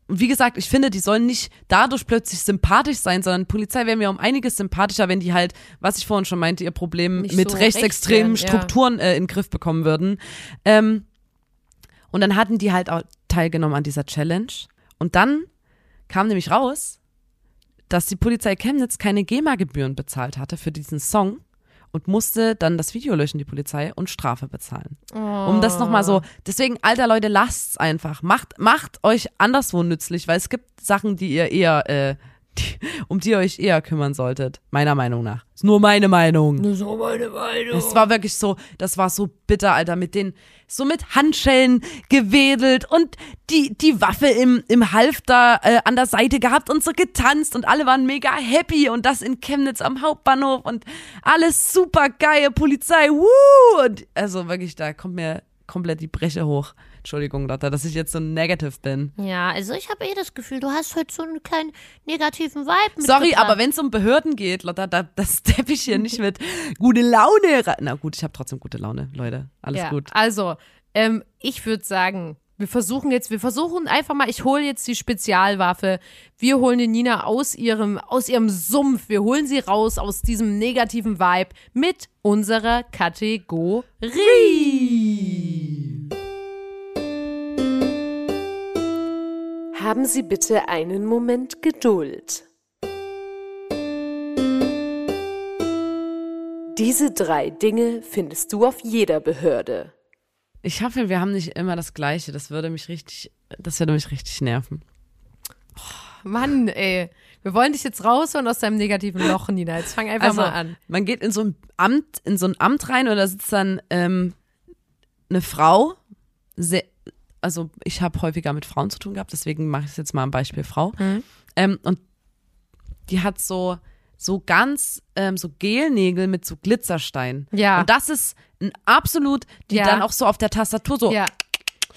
Und wie gesagt, ich finde, die sollen nicht dadurch plötzlich sympathisch sein, sondern Polizei wäre mir um einiges sympathischer, wenn die halt, was ich vorhin schon meinte, ihr Problem Nicht mit so rechtsextremen ja. Strukturen äh, in den Griff bekommen würden. Ähm, und dann hatten die halt auch teilgenommen an dieser Challenge. Und dann kam nämlich raus, dass die Polizei Chemnitz keine GEMA-Gebühren bezahlt hatte für diesen Song und musste dann das Video löschen, die Polizei, und Strafe bezahlen. Um das nochmal so, deswegen, alter Leute, lasst's einfach. Macht, macht euch anderswo nützlich, weil es gibt Sachen, die ihr eher, äh, die, um die ihr euch eher kümmern solltet. Meiner Meinung nach. Ist nur meine Meinung. So meine Meinung. Es war wirklich so, das war so bitter, Alter, mit den, so mit Handschellen gewedelt und die, die Waffe im, im Halfter äh, an der Seite gehabt und so getanzt und alle waren mega happy und das in Chemnitz am Hauptbahnhof und alles super geil, Polizei, wuh! Und also wirklich, da kommt mir komplett die Breche hoch. Entschuldigung, Lotta, dass ich jetzt so negativ bin. Ja, also ich habe eh das Gefühl, du hast heute so einen kleinen negativen Vibe. Sorry, aber wenn es um Behörden geht, Lotta, da, das steppe ich hier nicht mit gute Laune rein. Na gut, ich habe trotzdem gute Laune, Leute. Alles ja, gut. Also, ähm, ich würde sagen, wir versuchen jetzt, wir versuchen einfach mal, ich hole jetzt die Spezialwaffe. Wir holen die Nina aus ihrem, aus ihrem Sumpf. Wir holen sie raus aus diesem negativen Vibe mit unserer Kategorie. Haben Sie bitte einen Moment Geduld. Diese drei Dinge findest du auf jeder Behörde. Ich hoffe, wir haben nicht immer das Gleiche. Das würde mich richtig, das würde mich richtig nerven. Mann, ey. Wir wollen dich jetzt rausholen aus deinem negativen Loch, Nina. Jetzt fang einfach Also, mal an. man geht in so ein Amt, in so ein Amt rein und da sitzt dann ähm, eine Frau. Sehr, also ich habe häufiger mit Frauen zu tun gehabt, deswegen mache ich es jetzt mal am Beispiel Frau. Mhm. Ähm, und die hat so so ganz ähm, so Gelnägel mit so Glitzerstein. Ja. Und das ist ein absolut, die Ja. dann auch so auf der Tastatur so Ja.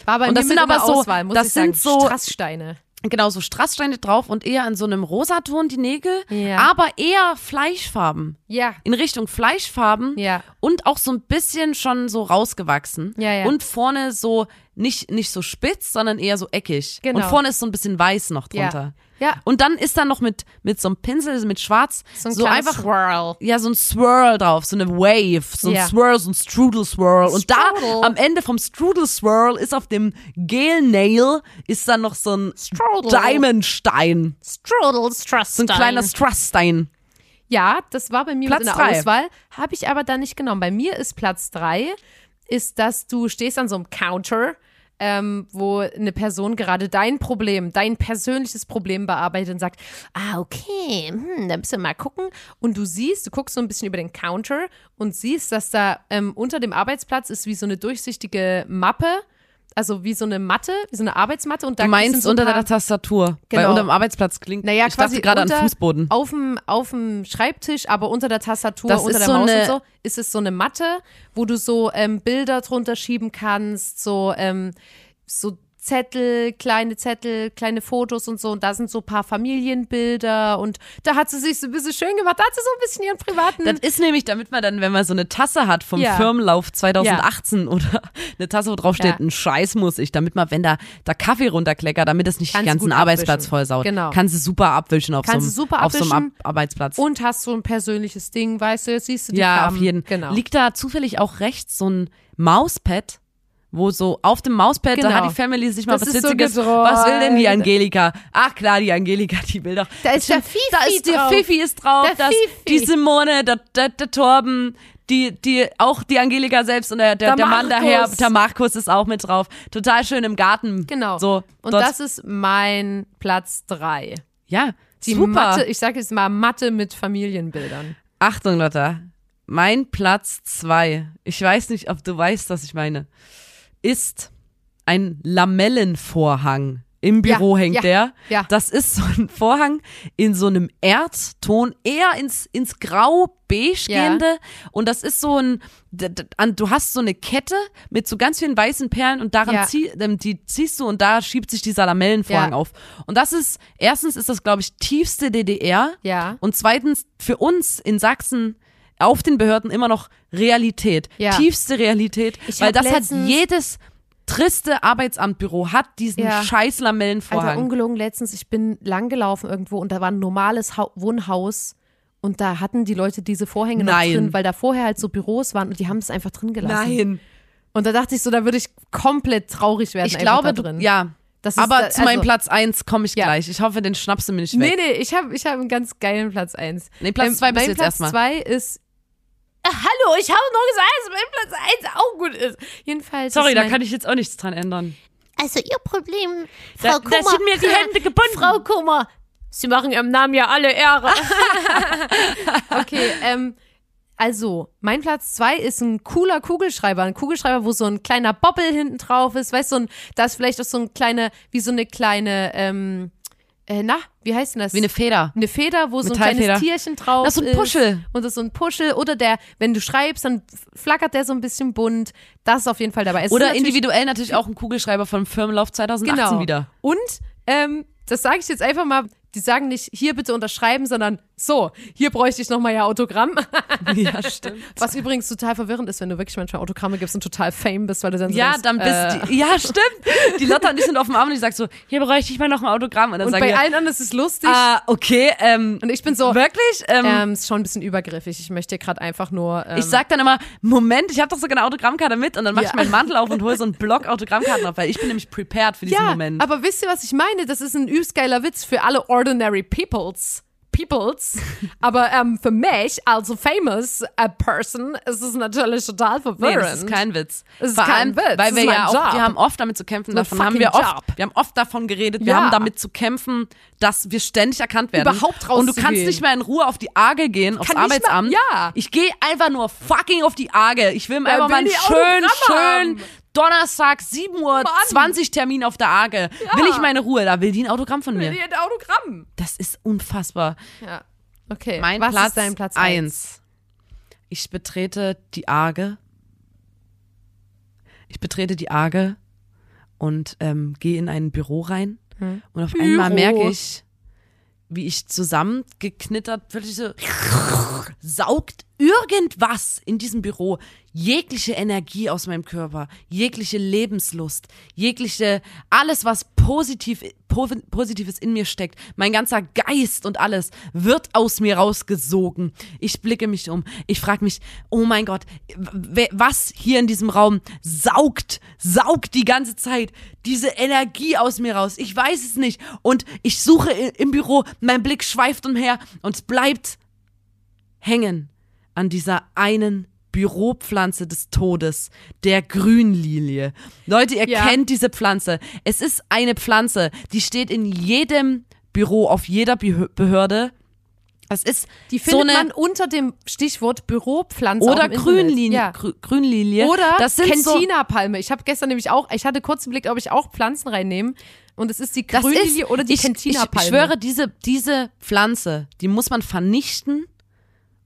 War bei Und das sind aber so- Auswahl, das ich sagen. sind so- Strasssteine. genau so Strasssteine drauf und eher in so einem Rosaton die Nägel, Ja. aber eher Fleischfarben. Ja. In Richtung Fleischfarben Ja. und auch so ein bisschen schon so rausgewachsen. Ja, ja. Und vorne so nicht, nicht so spitz, sondern eher so eckig. Genau. Und vorne ist so ein bisschen weiß noch drunter. Ja. Und dann ist da noch mit, mit so einem Pinsel, mit schwarz, So ein so einfach Swirl. ja, so ein Swirl drauf, so eine Wave, so ein Ja. Swirl, so ein Strudel Swirl. Und da Strudel. am Ende vom Strudel Swirl ist auf dem Gel Nail ist dann noch so ein Strudel. Diamondstein. Strudel Strass. So ein kleiner Strassstein. Ja, das war bei mir Platz mit in der drei. Auswahl. Habe ich aber dann nicht genommen. Bei mir ist Platz drei, ist, dass du stehst an so einem Counter, ähm, wo eine Person gerade dein Problem, dein persönliches Problem bearbeitet und sagt, ah, okay, hm, dann müssen wir mal gucken. Und du siehst, du guckst so ein bisschen über den Counter und siehst, dass da ähm, unter dem Arbeitsplatz ist wie so eine durchsichtige Mappe, also wie so eine Matte, wie so eine Arbeitsmatte. Und da Du meinst so unter paar- der Tastatur. Weil Genau. unter dem Arbeitsplatz klingt. naja, ich quasi gerade an Fußboden. Auf dem, auf dem Schreibtisch, aber unter der Tastatur, Das unter ist der so Maus eine- und so, ist es so eine Matte, wo du so ähm, Bilder drunter schieben kannst, so, ähm, so Zettel, kleine Zettel, kleine Fotos und so. Und da sind so ein paar Familienbilder und da hat sie sich so ein bisschen schön gemacht. Da hat sie so ein bisschen ihren privaten. Das ist nämlich, damit man dann, wenn man so eine Tasse hat vom Ja. Firmenlauf 2018 oder eine Tasse, wo drauf steht, Ja. ein Scheiß muss ich, damit man, wenn da, da Kaffee runterkleckert, damit es nicht Kannst den ganzen Arbeitsplatz vollsaut. Genau. Kannst du super abwischen auf Kannst so einem, auf so einem. Ab Arbeitsplatz. und hast so ein persönliches Ding, weißt du, jetzt siehst du die ja, Farben. auf jeden. Genau. Liegt da zufällig auch rechts so ein Mauspad? Wo so auf dem Mauspad, da Genau. hat die Family sich mal Das was so Witziges. gedreht. was will denn die Angelika? Ach klar, die Angelika, die will doch. Da ist der Fifi Da ist der drauf. Fifi ist drauf, Der das, Fifi. die Simone, der, der, der Torben, die, die, auch die Angelika selbst und der, der, Der Mann daher, der Markus ist auch mit drauf. Total schön im Garten. Genau. So, und dort- das ist mein Platz drei. ja, Die super. Matte, ich sage jetzt mal Matte mit Familienbildern. Achtung, Lotta. Mein Platz zwei, ich weiß nicht, ob du weißt, was ich meine, ist ein Lamellenvorhang. Im Büro Ja, hängt ja, der. ja. Das ist so ein Vorhang in so einem Erdton, eher ins, ins Grau-Beige gehende. Und das ist so ein, du hast so eine Kette mit so ganz vielen weißen Perlen und daran zieh, ähm, die ziehst du und da schiebt sich dieser Lamellenvorhang auf. Und das ist, erstens ist das, glaube ich, tiefste DDR. Ja. Und zweitens, für uns in Sachsen auf den Behörden immer noch Realität. Ja. Tiefste Realität. Ich weil das hat jedes triste Arbeitsamtbüro hat diesen Ja. scheiß Lamellenvorhang. ungelogen letztens, ich bin langgelaufen irgendwo und da war ein normales Hau Wohnhaus und da hatten die Leute diese Vorhänge Nein. noch drin, weil da vorher halt so Büros waren und die haben es einfach drin gelassen. Nein. Und da dachte ich so, da würde ich komplett traurig werden. Ich glaube, drin. ja. Das Aber da- zu meinem also- Platz 1 komme ich Ja. gleich. Ich hoffe, den schnappst du mir nicht Nee, weg. nee, ich habe ich hab einen ganz geilen Platz 1. Nee, Platz zwei bist mein du jetzt Platz erstmal. 2 ist. Ah, hallo, ich habe nur gesagt, dass mein Platz 1 auch gut ist. Jedenfalls. Sorry, ist da kann ich jetzt auch nichts dran ändern. Also ihr Problem, Da- Frau da Kummer. sind mir die Hände gebunden. Frau Kummer. Sie machen ihrem Namen ja alle Ehre. Okay, ähm, also, mein Platz zwei ist ein cooler Kugelschreiber. Ein Kugelschreiber, wo so ein kleiner Bobbel hinten drauf ist. Weißt du, so ein, da ist vielleicht auch so ein kleine, wie so eine kleine, ähm, äh, na, wie heißt denn das? Wie eine Feder. eine Feder, wo so ein kleines Tierchen drauf Das ist so ein ist. Puschel. Und das ist so ein Puschel. Oder der, wenn du schreibst, dann flackert der so ein bisschen bunt. Das ist auf jeden Fall dabei. Es ist Oder natürlich- individuell natürlich auch ein Kugelschreiber vom Firmenlauf 2018 Genau. wieder. Und ähm, das sage ich jetzt einfach mal, die sagen nicht, hier bitte unterschreiben, sondern so, hier bräuchte ich nochmal ja Autogramm. Ja, stimmt. Was übrigens total verwirrend ist, wenn du wirklich manchmal Autogramme gibst und total fame bist, weil du dann so Ja, denkst, dann bist äh, die, ja, stimmt. Die Lotta und ich sind auf dem Arm und ich sag so, hier bräuchte ich mal noch ein Autogramm. Und dann Und bei wir, allen anderen ist es lustig. ah, okay, ähm, und ich bin so, wirklich? Ähm, ähm, ist schon ein bisschen übergriffig. Ich möchte gerade einfach nur. Ähm, ich sag dann immer, Moment, ich habe doch sogar eine Autogrammkarte mit und dann mach Ja. ich meinen Mantel auf und hole so einen Block Autogrammkarten auf, weil ich bin nämlich prepared für diesen ja, Moment. aber wisst ihr, was ich meine? Das ist ein übelst geiler Witz für alle ordinary peoples. Peoples. Aber ähm, für mich, also famous a person, ist es natürlich total Nee, verwirrend. das ist kein Witz. Es ist Vor kein allem, Witz, weil wir ja auch, Job. wir haben oft damit zu kämpfen, davon haben wir oft, Job. wir haben oft davon geredet, wir Ja. haben damit zu kämpfen, dass wir ständig erkannt werden. Überhaupt Und du kannst nicht mehr in Ruhe auf die Arge gehen, aufs nicht mehr- Arbeitsamt. ja. Ich gehe einfach nur fucking auf die Arge. Ich will Wer einfach mal einen die schön, Autogramme schön haben? Donnerstag, 7 Uhr, 20 Termin auf der Arge. Will ich meine Ruhe, da will die ein Autogramm von mir. Ein Autogramm. Das ist unfassbar. Ja. Okay. Mein Was Platz, ist dein Platz eins. Ich betrete die Arge. Ich betrete die Arge und ähm, gehe in ein Büro rein. Hm. Und auf einmal merke ich, wie ich zusammengeknittert, plötzlich so saugt irgendwas in diesem Büro jegliche Energie aus meinem Körper, jegliche Lebenslust, jegliche, alles, was positiv, po, Positives in mir steckt, mein ganzer Geist und alles wird aus mir rausgesogen. Ich blicke mich um. Ich frage mich, oh mein Gott, was hier in diesem Raum saugt, saugt die ganze Zeit diese Energie aus mir raus. Ich weiß es nicht. Und ich suche im Büro, mein Blick schweift umher und es bleibt hängen an dieser einen Büropflanze des Todes, der Grünlilie. Leute, ihr Ja. kennt diese Pflanze. Es ist eine Pflanze, die steht in jedem Büro, auf jeder Behö- Behörde. Es ist Die so findet eine man unter dem Stichwort Büropflanze oder. Grünlinie, Ja. Grü- Grünlilie. Oder das sind so, Kentina-Palme. Ich habe gestern nämlich auch, ich hatte kurz überlegt, ob ich auch Pflanzen reinnehmen. Und es ist die das Grünlilie ist, oder die ich, ich, Kentina-Palme. ich schwöre, diese, diese Pflanze, die muss man vernichten,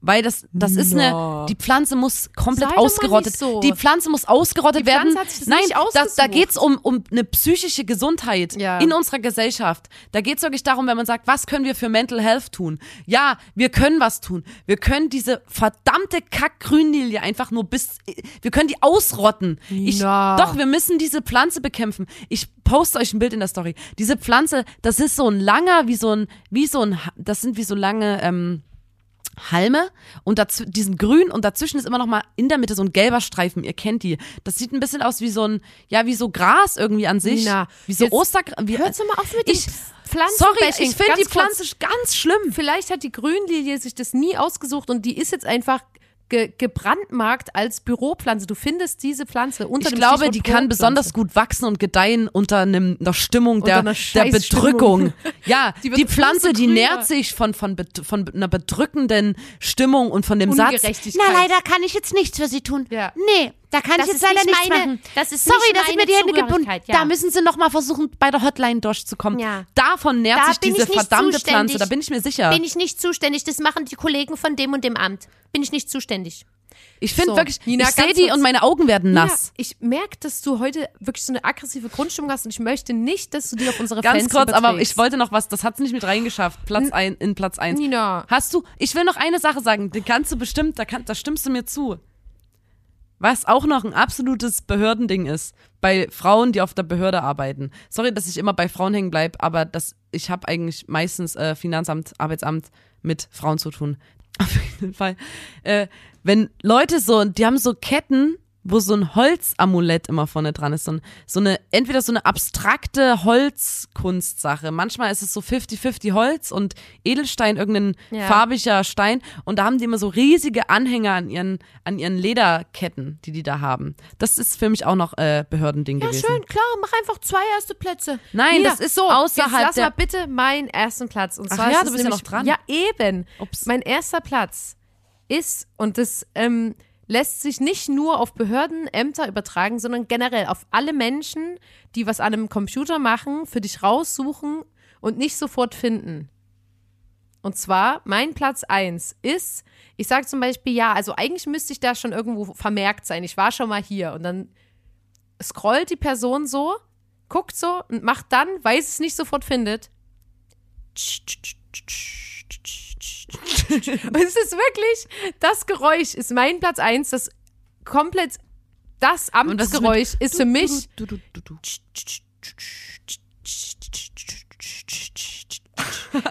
weil das, das ist No. eine, die Pflanze muss komplett Sei ausgerottet. so. Die Pflanze muss ausgerottet Die werden. das Nein, nicht da, da ausgesucht. geht's um, um eine psychische Gesundheit Ja. in unserer Gesellschaft. Da geht's wirklich darum, wenn man sagt, was können wir für Mental Health tun? Ja, wir können was tun. Wir können diese verdammte Kack-Grünlilie einfach nur bis, wir können die ausrotten. Ich, Na. doch, wir müssen diese Pflanze bekämpfen. Ich poste euch ein Bild in der Story. Diese Pflanze, das ist so ein langer, wie so ein, wie so ein, das sind wie so lange, ähm, Halme und dazw diesen grün und dazwischen ist immer noch mal in der Mitte so ein gelber Streifen. Ihr kennt die. Das sieht ein bisschen aus wie so ein, ja, wie so Gras irgendwie an sich. Nina, wie so Ostergras. Hörst du mal auf mit ich, Pflanzen sorry, ich finde die Pflanze ganz schlimm. Vielleicht hat die Grünlilie sich das nie ausgesucht und die ist jetzt einfach ge gebrandmarkt als Büropflanze. Du findest diese Pflanze unter Ich dem glaube, Stichwort die kann Büropflanze. besonders gut wachsen und gedeihen unter einem, einer Stimmung der, einer der Scheißstimmung. Bedrückung. Ja, Die die, wird Pflanze, die grüner. nährt sich von, von, bet- von einer bedrückenden Stimmung und von dem Satz. Ungerechtigkeit. Na, leider kann ich jetzt nichts für Sie tun. Ja. Nee, da kann Das ich jetzt leider nicht nichts meine- machen. das ist Sorry, da sind mir die Hände gebunden. Ja. Da müssen sie noch mal versuchen, bei der Hotline durchzukommen. Ja. Davon nährt Da sich bin diese verdammte zuständig. Pflanze, da bin ich mir sicher. Bin ich nicht zuständig. Das machen die Kollegen von dem und dem Amt. Bin ich nicht zuständig. ich finde So, wirklich, Nina, ich sehe die und meine Augen werden nass. Ja, ich merke, dass du heute wirklich so eine aggressive Grundstimmung hast und ich möchte nicht, dass du die auf unsere Ganz Fans kurz, aber überträgst. ich wollte noch was, das hat es nicht mit reingeschafft. Platz ein, in Platz 1. Nina. Hast du, ich will noch eine Sache sagen, die kannst du bestimmt, da, kann, da stimmst du mir zu. Was auch noch ein absolutes Behördending ist, bei Frauen, die auf der Behörde arbeiten. Sorry, dass ich immer bei Frauen hängen bleibe, aber das, ich habe eigentlich meistens äh, Finanzamt, Arbeitsamt mit Frauen zu tun. Auf jeden Fall. Äh, wenn Leute so, die haben so Ketten, wo so ein Holzamulett immer vorne dran ist. So, ein, so eine, entweder so eine abstrakte Holzkunstsache. Manchmal ist es so 50-50 Holz und Edelstein, irgendein Ja. farbiger Stein. Und da haben die immer so riesige Anhänger an ihren, an ihren Lederketten, die die da haben. Das ist für mich auch noch äh, Behördending Ja, gewesen. schön, klar, mach einfach zwei erste Plätze. Nein, Nina, das ist so, außerhalb jetzt lass der- mal bitte meinen ersten Platz. Und Ach zwar ja, ist du es bist ja nämlich, noch dran. Ja, eben. Ups. Mein erster Platz ist, und das ähm, lässt sich nicht nur auf Behörden, Ämter übertragen, sondern generell auf alle Menschen, die was an einem Computer machen, für dich raussuchen und nicht sofort finden. Und zwar, mein Platz 1 ist, ich sage zum Beispiel, ja, also eigentlich müsste ich da schon irgendwo vermerkt sein. Ich war schon mal hier. Und dann scrollt die Person so, guckt so und macht dann, weil es es nicht sofort findet. Und es ist wirklich, das Geräusch ist mein Platz 1, das komplett, das das ist Amtsgeräusch ist für mich.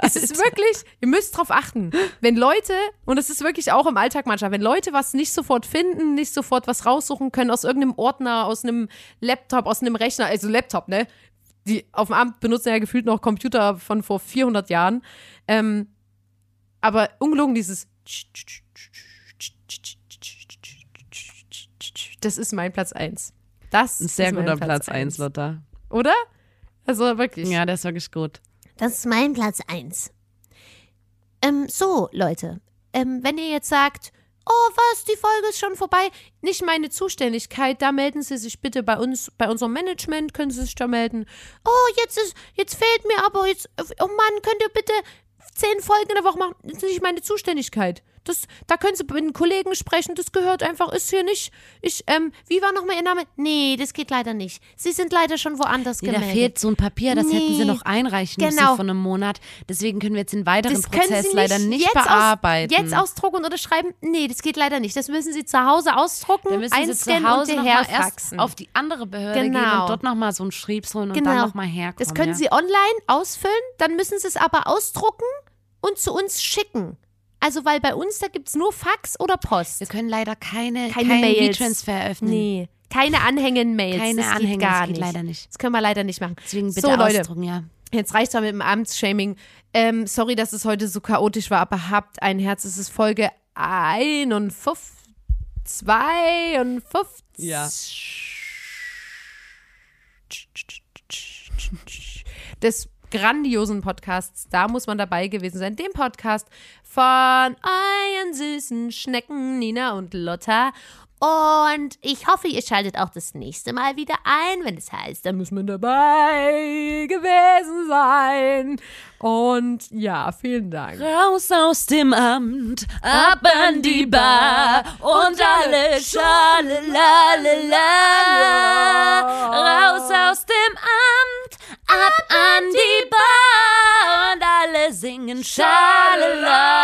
Es ist wirklich, ihr müsst drauf achten. Wenn Leute, und es ist wirklich auch im Alltag manchmal, wenn Leute was nicht sofort finden, nicht sofort was raussuchen können aus irgendeinem Ordner, aus einem Laptop, aus einem Rechner, also Laptop, ne? Die auf dem Amt benutzen ja gefühlt noch Computer von vor 400 Jahren. Ähm, Aber ungelogen dieses das ist mein Platz 1. Das Ein sehr ist mein guter Platz eins. 1, Lotta. Oder? Also wirklich. Ja, der ist wirklich gut. Das ist mein Platz 1. Ähm, so, Leute. Ähm, wenn ihr jetzt sagt, oh was, die Folge ist schon vorbei, nicht meine Zuständigkeit, da melden Sie sich bitte bei uns, bei unserem Management können Sie sich da melden. Oh, jetzt ist, jetzt fehlt mir aber jetzt, oh Mann, könnt ihr bitte zehn Folgen in der Woche machen? Das ist nicht meine Zuständigkeit. Das, da können Sie mit den Kollegen sprechen, das gehört einfach, ist hier nicht. Ich, ähm, wie war nochmal Ihr Name? Nee, das geht leider nicht. Sie sind leider schon woanders da gemeldet. fehlt so ein Papier, das hätten sie Nee. noch einreichen müssen Genau. von einem Monat. Deswegen können wir jetzt den weiteren Das Prozess Sie leider nicht jetzt bearbeiten. Aus, jetzt ausdrucken und unterschreiben? Nee, das geht leider nicht. Das müssen Sie zu Hause ausdrucken, Dann müssen sie einscannen zu Hause und noch mal erst herfaxen. auf die andere Behörde gehen Genau. und dort nochmal so einen Schriebs holen und Genau. dann nochmal herkommen. Das können ja. Sie online ausfüllen, dann müssen Sie es aber ausdrucken und zu uns schicken. Also, weil bei uns, da gibt es nur Fax oder Post. Wir können leider keine, Keine keinen Mails. V-Transfer öffnen. Nee, keine Anhängen-Mails. Keine das Anhänge, geht gar das geht nicht. leider nicht. Das können wir leider nicht machen. Deswegen bitte so, Leute, ja. jetzt reicht's mal mit dem Abendsshaming. Ähm, sorry, dass es heute so chaotisch war, aber habt ein Herz. Es ist Folge 51, 52. Ja. Des grandiosen Podcasts. Da muss man dabei gewesen sein. Dem Podcast von euren süßen Schnecken Nina und Lotta. Und ich hoffe, ihr schaltet auch das nächste Mal wieder ein, wenn es heißt, Da muss man dabei gewesen sein. Und ja, vielen Dank. Raus aus dem Amt, ab an die Bar und alle Schale. Raus aus dem Amt, ab an die Bar und alle singen Schale, la.